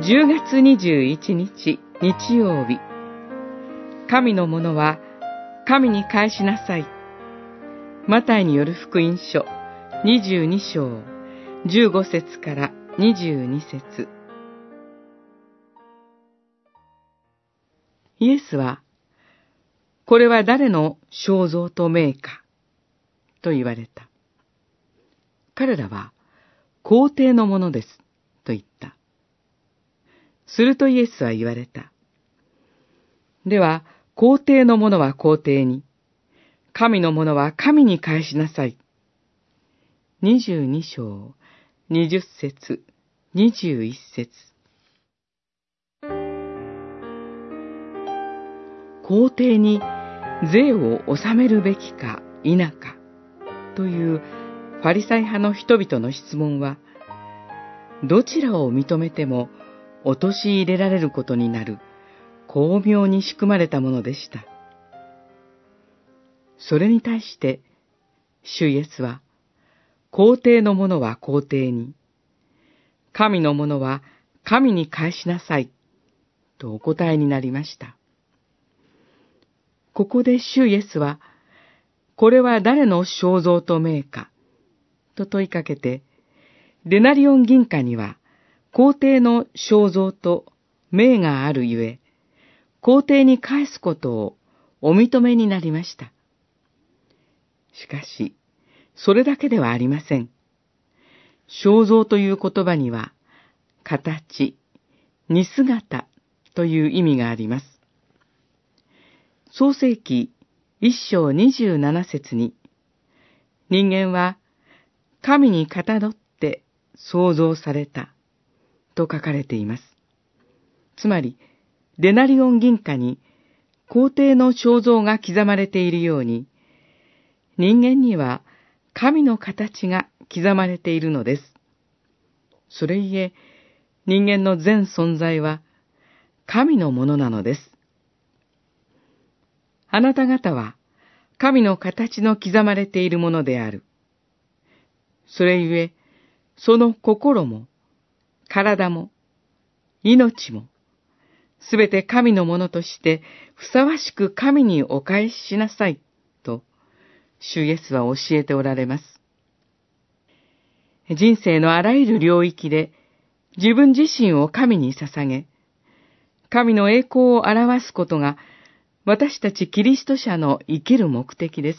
10月21日日曜日神のものは神に返しなさいマタイによる福音書22章15節から22節イエスは、これは誰の肖像と名か、と言われた。彼らは、皇帝のものです、と言った。するとイエスは言われた。では、皇帝のものは皇帝に、神のものは神に返しなさい。二十二章、二十節、二十一節。皇帝に税を納めるべきか否かというファリサイ派の人々の質問は、どちらを認めても陥れられることになる巧妙に仕組まれたものでした。それに対して、主イエスは、皇帝のものは皇帝に、神のものは神に返しなさい、とお答えになりました。ここで主イエスは、これは誰の肖像と名か、と問いかけて、デナリオン銀貨には、皇帝の肖像と名があるゆえ、皇帝に返すことをお認めになりました。しかし、それだけではありません。肖像という言葉には、形、似姿という意味があります。創世記一章二十七節に、人間は神にかたどって創造されたと書かれています。つまり、デナリオン銀貨に皇帝の肖像が刻まれているように、人間には神の形が刻まれているのです。それゆえ、人間の全存在は神のものなのです。あなた方は神の形の刻まれているものである。それゆえ、その心も、体も、命も、すべて神のものとしてふさわしく神にお返ししなさい、と、主イエスは教えておられます。人生のあらゆる領域で自分自身を神に捧げ、神の栄光を表すことが私たちキリスト者の生きる目的です。